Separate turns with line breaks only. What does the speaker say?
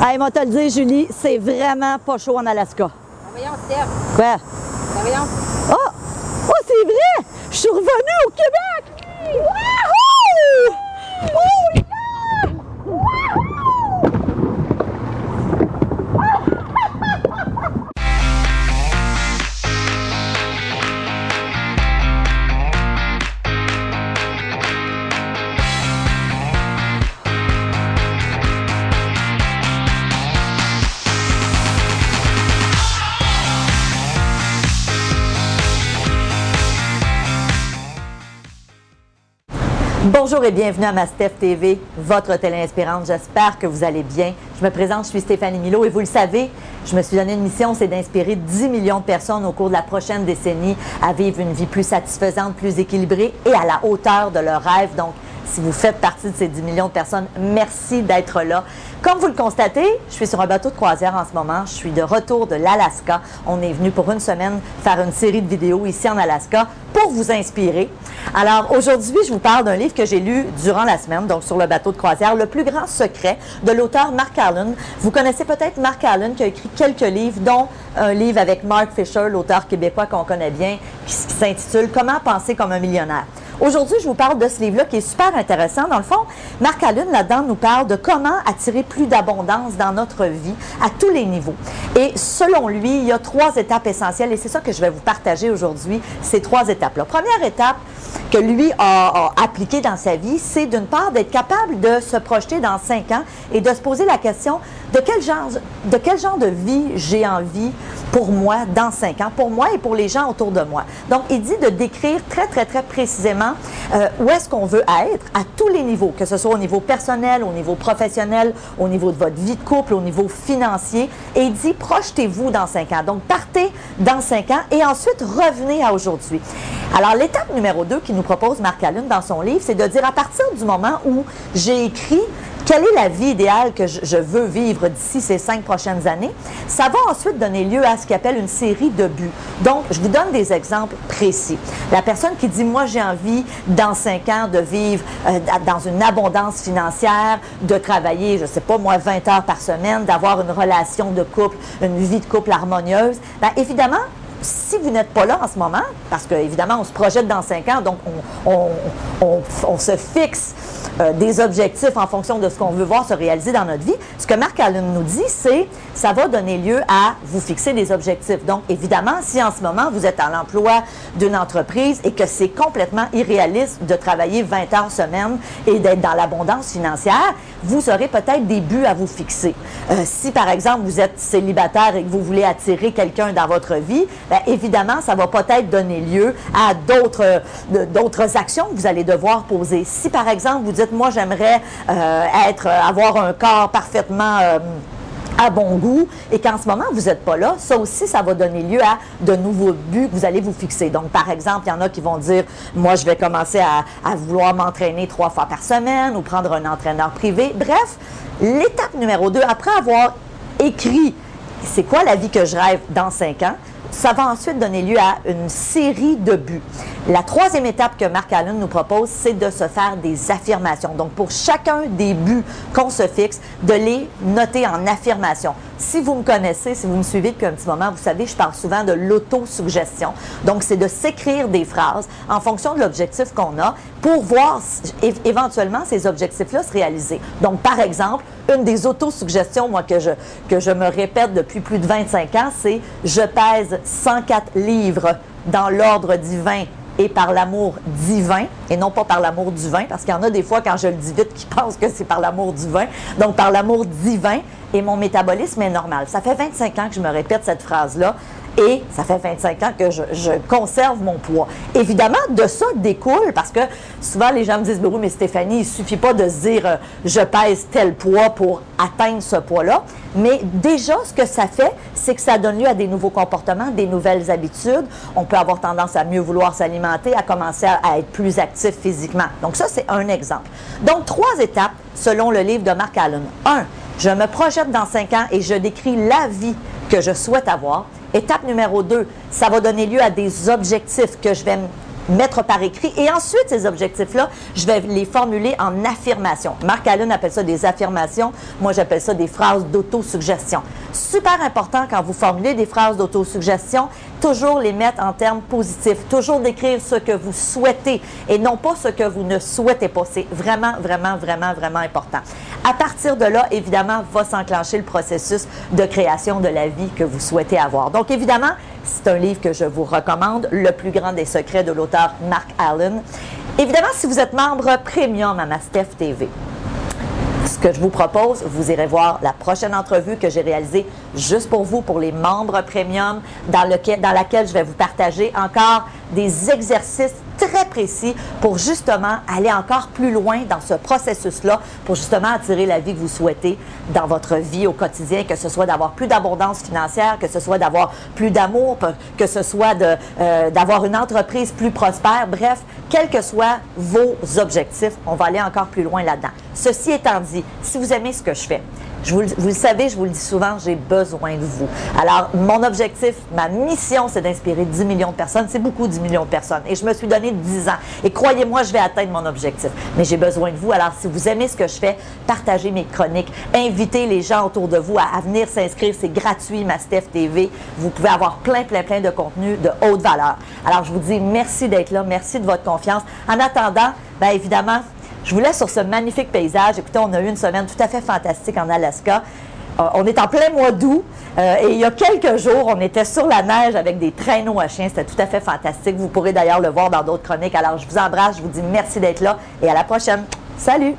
Hey, moi te le dire, Julie, c'est vraiment pas chaud en Alaska.
Ben voyons, Steph.
Quoi?
Ben voyons.
Oh! Oh, c'est vrai! Je suis revenue au Québec! Wouhou! Oh, Bonjour et bienvenue à Mastef TV, votre télé inspirante. J'espère que vous allez bien. Je me présente, je suis Stéphanie Milo et vous le savez, je me suis donné une mission, c'est d'inspirer 10 millions de personnes au cours de la prochaine décennie à vivre une vie plus satisfaisante, plus équilibrée et à la hauteur de leurs rêves. Donc, si vous faites partie de ces 10 millions de personnes, merci d'être là. Comme vous le constatez, je suis sur un bateau de croisière en ce moment. Je suis de retour de l'Alaska. On est venu pour une semaine faire une série de vidéos ici en Alaska pour vous inspirer. Alors aujourd'hui, je vous parle d'un livre que j'ai lu durant la semaine, donc sur le bateau de croisière, Le plus grand secret de l'auteur Mark Allen. Vous connaissez peut-être Mark Allen qui a écrit quelques livres, dont un livre avec Mark Fisher, l'auteur québécois qu'on connaît bien, qui s'intitule Comment penser comme un millionnaire. Aujourd'hui, je vous parle de ce livre-là qui est super intéressant. Dans le fond, Marc Allen, là-dedans, nous parle de comment attirer plus d'abondance dans notre vie à tous les niveaux. Et selon lui, il y a trois étapes essentielles et c'est ça que je vais vous partager aujourd'hui, ces trois étapes-là. Première étape que lui a, a appliquée dans sa vie, c'est d'une part d'être capable de se projeter dans cinq ans et de se poser la question de quel genre de, vie j'ai envie pour moi dans cinq ans, pour moi et pour les gens autour de moi? Donc, il dit de décrire très, très, très précisément euh, où est-ce qu'on veut être à tous les niveaux, que ce soit au niveau personnel, au niveau professionnel, au niveau de votre vie de couple, au niveau financier. Et il dit, projetez-vous dans cinq ans. Donc, partez dans cinq ans et ensuite revenez à aujourd'hui. Alors, l'étape numéro deux qui nous propose Marc Allen dans son livre, c'est de dire à partir du moment où j'ai écrit quelle est la vie idéale que je, veux vivre d'ici ces cinq prochaines années? Ça va ensuite donner lieu à ce qu'il appelle une série de buts. Donc, je vous donne des exemples précis. La personne qui dit, moi, j'ai envie, dans cinq ans, de vivre euh, dans une abondance financière, de travailler, je ne sais pas, moi, 20 heures par semaine, d'avoir une relation de couple, une vie de couple harmonieuse, bien, évidemment, si vous n'êtes pas là en ce moment, parce qu'évidemment, on se projette dans cinq ans, donc on se fixe euh, des objectifs en fonction de ce qu'on veut voir se réaliser dans notre vie. Ce que Marc Allen nous dit, c'est ça va donner lieu à vous fixer des objectifs. Donc, évidemment, si en ce moment vous êtes à l'emploi d'une entreprise et que c'est complètement irréaliste de travailler 20 heures semaine et d'être dans l'abondance financière, vous aurez peut-être des buts à vous fixer. Euh, si, par exemple, vous êtes célibataire et que vous voulez attirer quelqu'un dans votre vie, bien, évidemment, ça va peut-être donner lieu à d'autres, d'autres actions que vous allez devoir poser. Si, par exemple, vous dites moi, j'aimerais euh, être, avoir un corps parfaitement euh, à bon goût et qu'en ce moment, vous n'êtes pas là, ça aussi, ça va donner lieu à de nouveaux buts que vous allez vous fixer. Donc, par exemple, il y en a qui vont dire, moi, je vais commencer à, à vouloir m'entraîner trois fois par semaine ou prendre un entraîneur privé. Bref, l'étape numéro deux, après avoir écrit c'est quoi la vie que je rêve dans cinq ans, ça va ensuite donner lieu à une série de buts. La troisième étape que Marc Allen nous propose, c'est de se faire des affirmations. Donc, pour chacun des buts qu'on se fixe, de les noter en affirmation. Si vous me connaissez, si vous me suivez depuis un petit moment, vous savez, je parle souvent de l'autosuggestion. Donc, c'est de s'écrire des phrases en fonction de l'objectif qu'on a pour voir éventuellement ces objectifs-là se réaliser. Donc, par exemple, une des autosuggestions, moi, que je, que je me répète depuis plus de 25 ans, c'est je pèse 104 livres dans l'ordre divin et par l'amour divin, et non pas par l'amour du vin, parce qu'il y en a des fois, quand je le dis vite, qui pensent que c'est par l'amour du vin. Donc, par l'amour divin, et mon métabolisme est normal. Ça fait 25 ans que je me répète cette phrase-là et ça fait 25 ans que je, conserve mon poids. Évidemment, de ça découle, parce que souvent les gens me disent, oui, mais Stéphanie, il suffit pas de se dire, euh, je pèse tel poids pour atteindre ce poids-là. Mais déjà, ce que ça fait, c'est que ça donne lieu à des nouveaux comportements, des nouvelles habitudes. On peut avoir tendance à mieux vouloir s'alimenter, à commencer à, être plus actif physiquement. Donc ça, c'est un exemple. Donc, trois étapes selon le livre de Mark Allen. Un, je me projette dans cinq ans et je décris la vie que je souhaite avoir. Étape numéro 2, ça va donner lieu à des objectifs que je vais mettre par écrit. Et ensuite, ces objectifs-là, je vais les formuler en affirmation. Marc Allen appelle ça des affirmations. Moi, j'appelle ça des phrases d'autosuggestion. Super important quand vous formulez des phrases d'autosuggestion, toujours les mettre en termes positifs, toujours décrire ce que vous souhaitez et non pas ce que vous ne souhaitez pas. C'est vraiment, vraiment, vraiment, vraiment important. À partir de là, évidemment, va s'enclencher le processus de création de la vie que vous souhaitez avoir. Donc, évidemment, c'est un livre que je vous recommande, Le plus grand des secrets de l'auteur Mark Allen. Évidemment, si vous êtes membre premium à Mastef TV, ce que je vous propose, vous irez voir la prochaine entrevue que j'ai réalisée juste pour vous, pour les membres premium, dans, lequel, laquelle je vais vous partager encore des exercices très précis pour justement aller encore plus loin dans ce processus-là, pour justement attirer la vie que vous souhaitez dans votre vie au quotidien, que ce soit d'avoir plus d'abondance financière, que ce soit d'avoir plus d'amour, que ce soit euh, d'avoir une entreprise plus prospère. Bref, quels que soient vos objectifs, on va aller encore plus loin là-dedans. Ceci étant dit, si vous aimez ce que je fais, vous, le savez, je vous le dis souvent, j'ai besoin de vous. Alors, mon objectif, ma mission, c'est d'inspirer 10 millions de personnes. C'est beaucoup 10 millions de personnes. Et je me suis donné 10 ans. Et croyez-moi, je vais atteindre mon objectif. Mais j'ai besoin de vous. Alors, si vous aimez ce que je fais, partagez mes chroniques. Invitez les gens autour de vous à, venir s'inscrire. C'est gratuit, ma TV. Vous pouvez avoir plein, plein, plein de contenu de haute valeur. Alors, je vous dis merci d'être là. Merci de votre confiance. En attendant, bien évidemment, je vous laisse sur ce magnifique paysage. Écoutez, on a eu une semaine tout à fait fantastique en Alaska. Euh, on est en plein mois d'août euh, et il y a quelques jours, on était sur la neige avec des traîneaux à chiens. C'était tout à fait fantastique. Vous pourrez d'ailleurs le voir dans d'autres chroniques. Alors, je vous embrasse, je vous dis merci d'être là et à la prochaine. Salut!